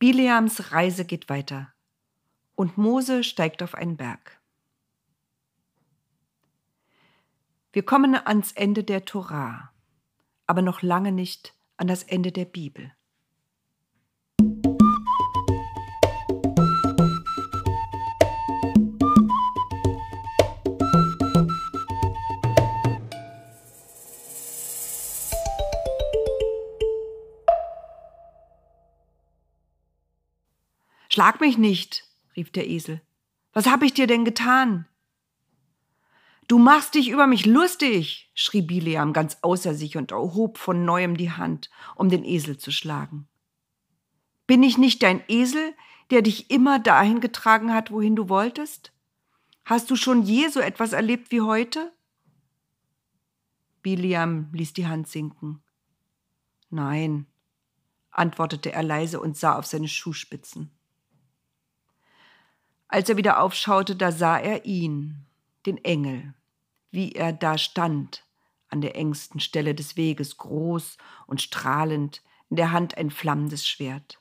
Bileams Reise geht weiter und Mose steigt auf einen Berg. Wir kommen ans Ende der Torah, aber noch lange nicht an das Ende der Bibel. Schlag mich nicht, rief der Esel. Was hab ich dir denn getan? Du machst dich über mich lustig, schrie Bileam ganz außer sich und erhob von neuem die Hand, um den Esel zu schlagen. Bin ich nicht dein Esel, der dich immer dahin getragen hat, wohin du wolltest? Hast du schon je so etwas erlebt wie heute? Bileam ließ die Hand sinken. Nein, antwortete er leise und sah auf seine Schuhspitzen. Als er wieder aufschaute, da sah er ihn, den Engel, wie er da stand, an der engsten Stelle des Weges, groß und strahlend, in der Hand ein flammendes Schwert.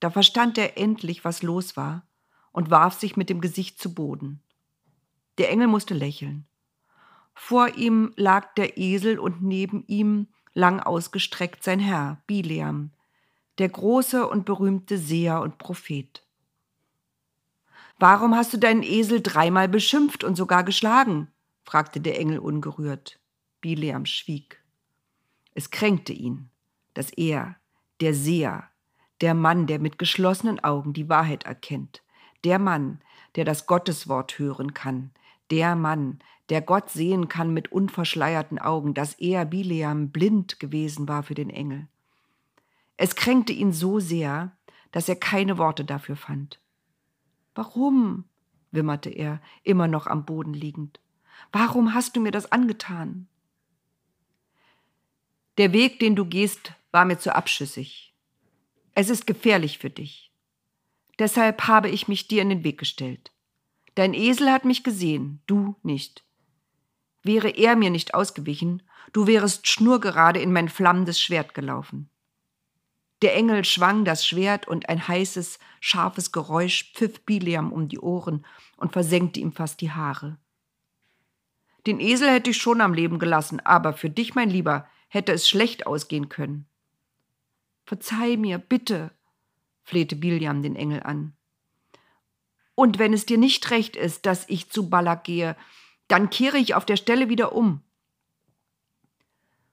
Da verstand er endlich, was los war, und warf sich mit dem Gesicht zu Boden. Der Engel musste lächeln. Vor ihm lag der Esel und neben ihm lang ausgestreckt sein Herr, Bileam, der große und berühmte Seher und Prophet. Warum hast du deinen Esel dreimal beschimpft und sogar geschlagen? fragte der Engel ungerührt. Bileam schwieg. Es kränkte ihn, dass er, der Seher, der Mann, der mit geschlossenen Augen die Wahrheit erkennt, der Mann, der das Gotteswort hören kann, der Mann, der Gott sehen kann mit unverschleierten Augen, dass er, Bileam, blind gewesen war für den Engel. Es kränkte ihn so sehr, dass er keine Worte dafür fand. Warum? wimmerte er, immer noch am Boden liegend. Warum hast du mir das angetan? Der Weg, den du gehst, war mir zu abschüssig. Es ist gefährlich für dich. Deshalb habe ich mich dir in den Weg gestellt. Dein Esel hat mich gesehen, du nicht. Wäre er mir nicht ausgewichen, du wärest schnurgerade in mein flammendes Schwert gelaufen. Der Engel schwang das Schwert und ein heißes, scharfes Geräusch pfiff Bileam um die Ohren und versenkte ihm fast die Haare. Den Esel hätte ich schon am Leben gelassen, aber für dich, mein Lieber, hätte es schlecht ausgehen können. Verzeih mir, bitte, flehte Bileam den Engel an. Und wenn es dir nicht recht ist, dass ich zu Balak gehe, dann kehre ich auf der Stelle wieder um.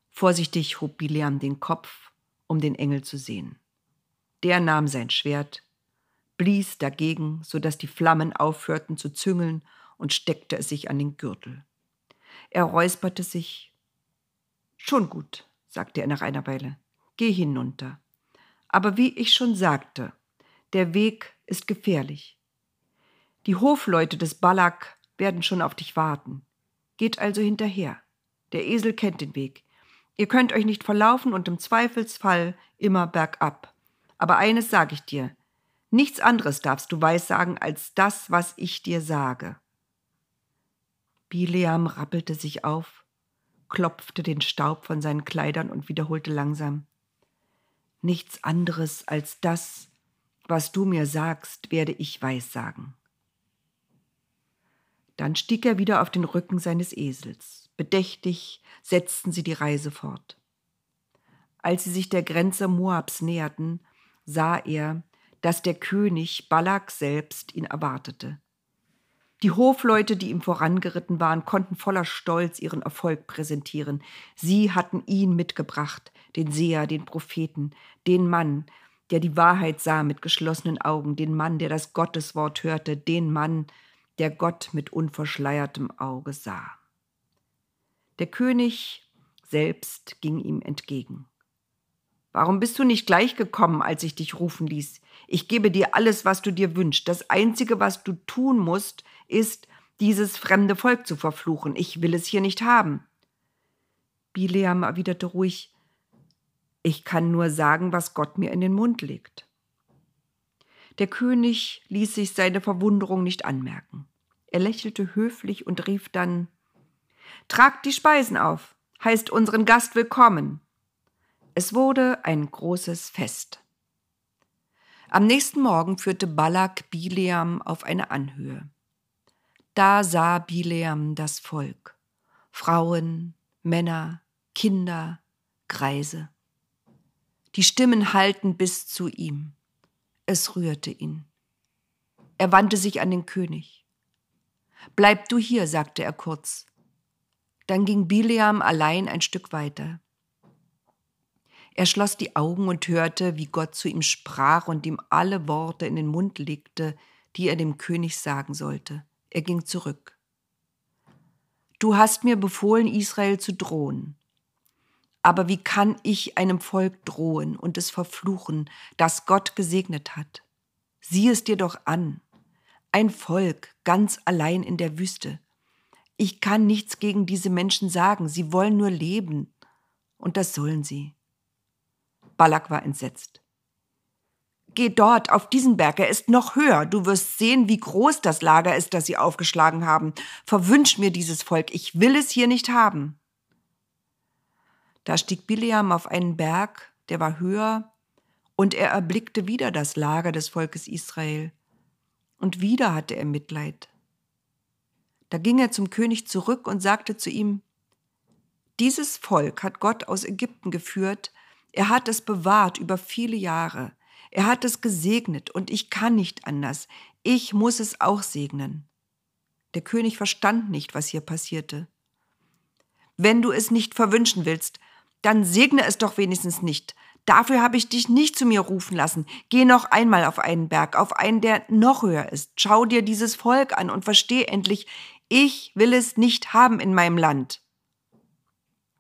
Vorsichtig hob Bileam den Kopf um den Engel zu sehen. Der nahm sein Schwert, blies dagegen, so dass die Flammen aufhörten zu züngeln und steckte es sich an den Gürtel. Er räusperte sich. Schon gut, sagte er nach einer Weile. Geh hinunter. Aber wie ich schon sagte, der Weg ist gefährlich. Die Hofleute des Balak werden schon auf dich warten. Geht also hinterher. Der Esel kennt den Weg. Ihr könnt euch nicht verlaufen und im Zweifelsfall immer bergab. Aber eines sage ich dir, nichts anderes darfst du weissagen als das, was ich dir sage. Bileam rappelte sich auf, klopfte den Staub von seinen Kleidern und wiederholte langsam Nichts anderes als das, was du mir sagst, werde ich weissagen. Dann stieg er wieder auf den Rücken seines Esels. Bedächtig setzten sie die Reise fort. Als sie sich der Grenze Moabs näherten, sah er, dass der König Balak selbst ihn erwartete. Die Hofleute, die ihm vorangeritten waren, konnten voller Stolz ihren Erfolg präsentieren. Sie hatten ihn mitgebracht, den Seher, den Propheten, den Mann, der die Wahrheit sah mit geschlossenen Augen, den Mann, der das Gotteswort hörte, den Mann, der Gott mit unverschleiertem Auge sah. Der König selbst ging ihm entgegen. Warum bist du nicht gleich gekommen, als ich dich rufen ließ? Ich gebe dir alles, was du dir wünschst. Das Einzige, was du tun musst, ist, dieses fremde Volk zu verfluchen. Ich will es hier nicht haben. Bileam erwiderte ruhig, ich kann nur sagen, was Gott mir in den Mund legt. Der König ließ sich seine Verwunderung nicht anmerken. Er lächelte höflich und rief dann Tragt die Speisen auf, heißt unseren Gast willkommen. Es wurde ein großes Fest. Am nächsten Morgen führte Balak Bileam auf eine Anhöhe. Da sah Bileam das Volk, Frauen, Männer, Kinder, Greise. Die Stimmen hallten bis zu ihm. Es rührte ihn. Er wandte sich an den König. Bleib du hier, sagte er kurz. Dann ging Bileam allein ein Stück weiter. Er schloss die Augen und hörte, wie Gott zu ihm sprach und ihm alle Worte in den Mund legte, die er dem König sagen sollte. Er ging zurück. Du hast mir befohlen, Israel zu drohen. Aber wie kann ich einem Volk drohen und es verfluchen, das Gott gesegnet hat? Sieh es dir doch an. Ein Volk ganz allein in der Wüste. Ich kann nichts gegen diese Menschen sagen, sie wollen nur leben. Und das sollen sie. Balak war entsetzt. Geh dort, auf diesen Berg, er ist noch höher. Du wirst sehen, wie groß das Lager ist, das sie aufgeschlagen haben. Verwünsch mir dieses Volk, ich will es hier nicht haben. Da stieg Bileam auf einen Berg, der war höher, und er erblickte wieder das Lager des Volkes Israel. Und wieder hatte er Mitleid. Da ging er zum König zurück und sagte zu ihm, Dieses Volk hat Gott aus Ägypten geführt, er hat es bewahrt über viele Jahre. Er hat es gesegnet und ich kann nicht anders. Ich muss es auch segnen. Der König verstand nicht, was hier passierte. Wenn du es nicht verwünschen willst, dann segne es doch wenigstens nicht. Dafür habe ich dich nicht zu mir rufen lassen. Geh noch einmal auf einen Berg, auf einen, der noch höher ist. Schau dir dieses Volk an und versteh endlich, ich will es nicht haben in meinem Land.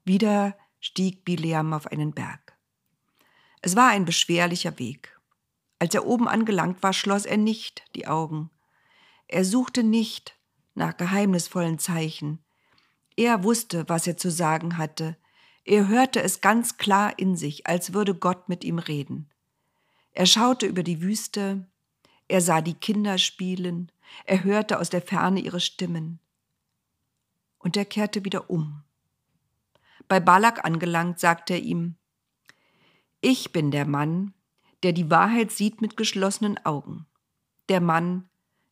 Wieder stieg Bileam auf einen Berg. Es war ein beschwerlicher Weg. Als er oben angelangt war, schloss er nicht die Augen. Er suchte nicht nach geheimnisvollen Zeichen. Er wusste, was er zu sagen hatte. Er hörte es ganz klar in sich, als würde Gott mit ihm reden. Er schaute über die Wüste, er sah die Kinder spielen, er hörte aus der Ferne ihre Stimmen. Und er kehrte wieder um. Bei Balak angelangt, sagte er ihm, ich bin der Mann, der die Wahrheit sieht mit geschlossenen Augen. Der Mann,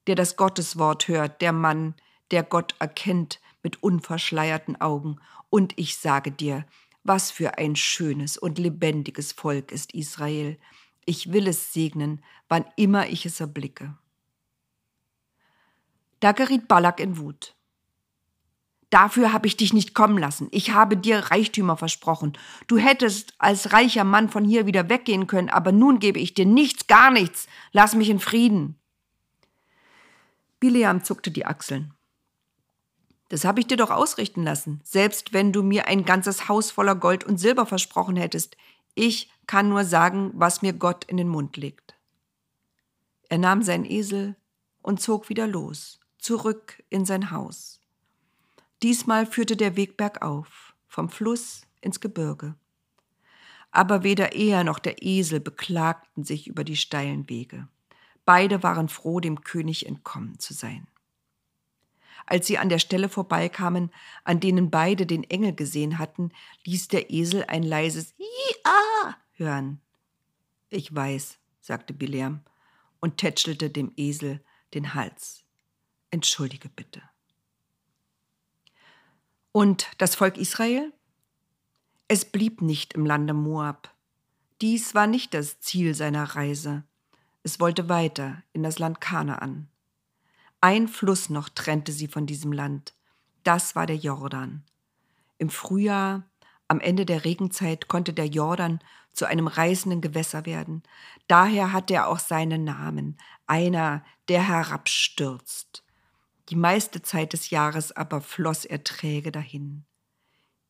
der das Gotteswort hört, der Mann, der Gott erkennt mit unverschleierten Augen. Und ich sage dir, was für ein schönes und lebendiges Volk ist Israel. Ich will es segnen, wann immer ich es erblicke. Da geriet Balak in Wut. Dafür habe ich dich nicht kommen lassen. Ich habe dir Reichtümer versprochen. Du hättest als reicher Mann von hier wieder weggehen können, aber nun gebe ich dir nichts, gar nichts. Lass mich in Frieden. Bileam zuckte die Achseln. Das habe ich dir doch ausrichten lassen, selbst wenn du mir ein ganzes Haus voller Gold und Silber versprochen hättest. Ich kann nur sagen, was mir Gott in den Mund legt. Er nahm seinen Esel und zog wieder los, zurück in sein Haus. Diesmal führte der Weg bergauf, vom Fluss ins Gebirge. Aber weder er noch der Esel beklagten sich über die steilen Wege. Beide waren froh, dem König entkommen zu sein. Als sie an der Stelle vorbeikamen, an denen beide den Engel gesehen hatten, ließ der Esel ein leises Ia hören. Ich weiß, sagte Bileam und tätschelte dem Esel den Hals. Entschuldige bitte. Und das Volk Israel? Es blieb nicht im Lande Moab. Dies war nicht das Ziel seiner Reise. Es wollte weiter in das Land Kanaan. Ein Fluss noch trennte sie von diesem Land. Das war der Jordan. Im Frühjahr, am Ende der Regenzeit, konnte der Jordan zu einem reißenden Gewässer werden. Daher hat er auch seinen Namen, einer, der herabstürzt. Die meiste Zeit des Jahres aber floss er träge dahin.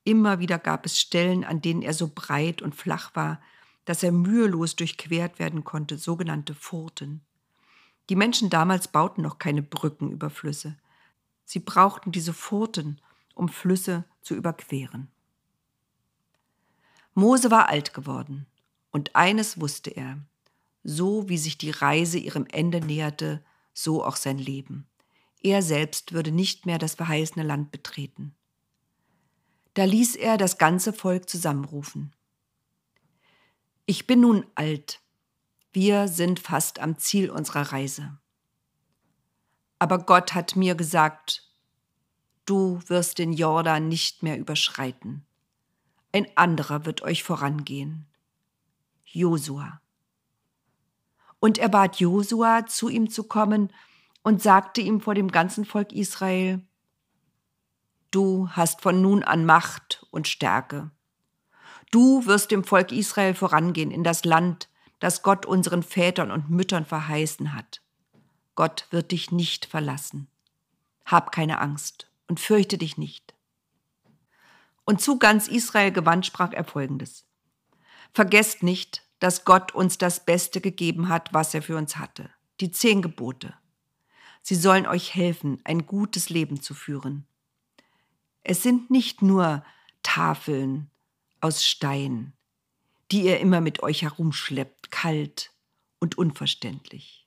Immer wieder gab es Stellen, an denen er so breit und flach war, dass er mühelos durchquert werden konnte, sogenannte Furten. Die Menschen damals bauten noch keine Brücken über Flüsse. Sie brauchten diese Furten, um Flüsse zu überqueren. Mose war alt geworden, und eines wusste er, so wie sich die Reise ihrem Ende näherte, so auch sein Leben. Er selbst würde nicht mehr das verheißene Land betreten. Da ließ er das ganze Volk zusammenrufen. Ich bin nun alt. Wir sind fast am Ziel unserer Reise. Aber Gott hat mir gesagt, du wirst den Jordan nicht mehr überschreiten. Ein anderer wird euch vorangehen. Josua. Und er bat Josua, zu ihm zu kommen und sagte ihm vor dem ganzen Volk Israel, Du hast von nun an Macht und Stärke. Du wirst dem Volk Israel vorangehen in das Land, das Gott unseren Vätern und Müttern verheißen hat. Gott wird dich nicht verlassen. Hab keine Angst und fürchte dich nicht. Und zu ganz Israel gewandt sprach er folgendes. Vergesst nicht, dass Gott uns das Beste gegeben hat, was er für uns hatte. Die zehn Gebote. Sie sollen euch helfen, ein gutes Leben zu führen. Es sind nicht nur Tafeln aus Stein, die ihr immer mit euch herumschleppt, kalt und unverständlich.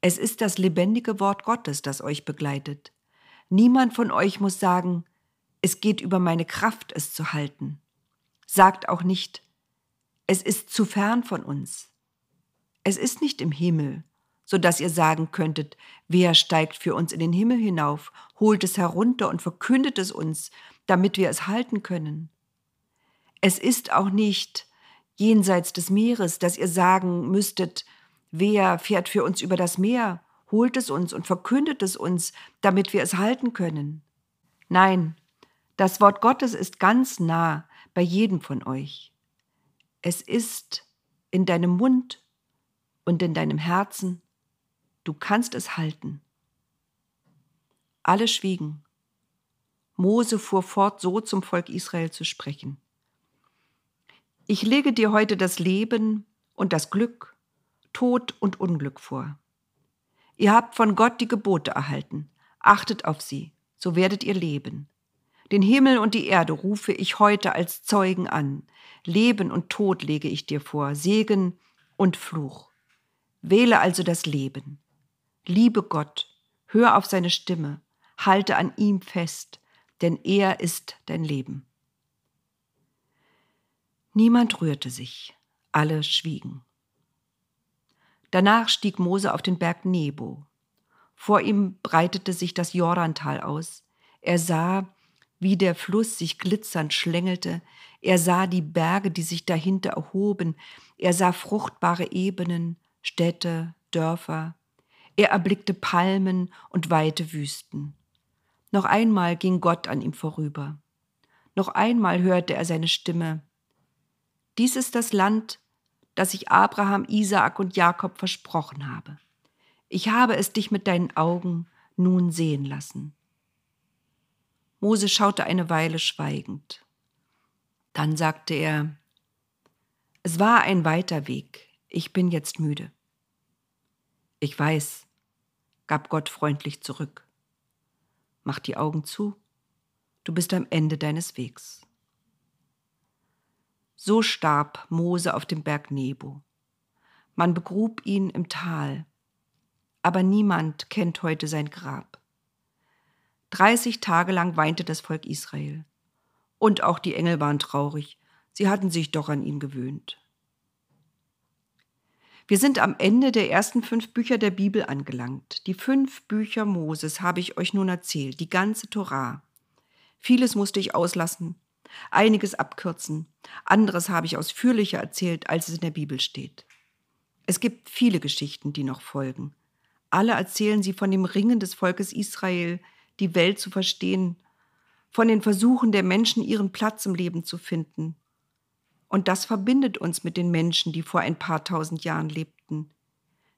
Es ist das lebendige Wort Gottes, das euch begleitet. Niemand von euch muss sagen, es geht über meine Kraft, es zu halten. Sagt auch nicht, es ist zu fern von uns. Es ist nicht im Himmel, so dass ihr sagen könntet, wer steigt für uns in den Himmel hinauf, holt es herunter und verkündet es uns, damit wir es halten können. Es ist auch nicht jenseits des Meeres, dass ihr sagen müsstet, wer fährt für uns über das Meer, holt es uns und verkündet es uns, damit wir es halten können. Nein, das Wort Gottes ist ganz nah bei jedem von euch. Es ist in deinem Mund und in deinem Herzen. Du kannst es halten. Alle schwiegen. Mose fuhr fort, so zum Volk Israel zu sprechen. Ich lege dir heute das Leben und das Glück, Tod und Unglück vor. Ihr habt von Gott die Gebote erhalten. Achtet auf sie, so werdet ihr leben. Den Himmel und die Erde rufe ich heute als Zeugen an. Leben und Tod lege ich dir vor, Segen und Fluch. Wähle also das Leben. Liebe Gott, hör auf seine Stimme, halte an ihm fest, denn er ist dein Leben. Niemand rührte sich, alle schwiegen. Danach stieg Mose auf den Berg Nebo. Vor ihm breitete sich das Jordantal aus. Er sah, wie der Fluss sich glitzernd schlängelte. Er sah die Berge, die sich dahinter erhoben. Er sah fruchtbare Ebenen, Städte, Dörfer. Er erblickte Palmen und weite Wüsten. Noch einmal ging Gott an ihm vorüber. Noch einmal hörte er seine Stimme. Dies ist das Land, das ich Abraham, Isaak und Jakob versprochen habe. Ich habe es dich mit deinen Augen nun sehen lassen. Mose schaute eine Weile schweigend. Dann sagte er, es war ein weiter Weg, ich bin jetzt müde. Ich weiß, gab Gott freundlich zurück. Mach die Augen zu, du bist am Ende deines Wegs. So starb Mose auf dem Berg Nebo. Man begrub ihn im Tal, aber niemand kennt heute sein Grab. Dreißig Tage lang weinte das Volk Israel. Und auch die Engel waren traurig, sie hatten sich doch an ihn gewöhnt. Wir sind am Ende der ersten fünf Bücher der Bibel angelangt. Die fünf Bücher Moses habe ich euch nun erzählt, die ganze Torah. Vieles musste ich auslassen, einiges abkürzen, anderes habe ich ausführlicher erzählt, als es in der Bibel steht. Es gibt viele Geschichten, die noch folgen. Alle erzählen sie von dem Ringen des Volkes Israel, die Welt zu verstehen, von den Versuchen der Menschen, ihren Platz im Leben zu finden. Und das verbindet uns mit den Menschen, die vor ein paar tausend Jahren lebten.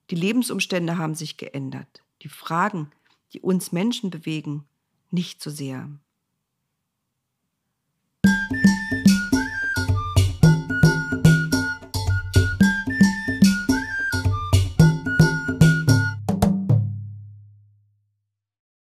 Die Lebensumstände haben sich geändert. Die Fragen, die uns Menschen bewegen, nicht so sehr.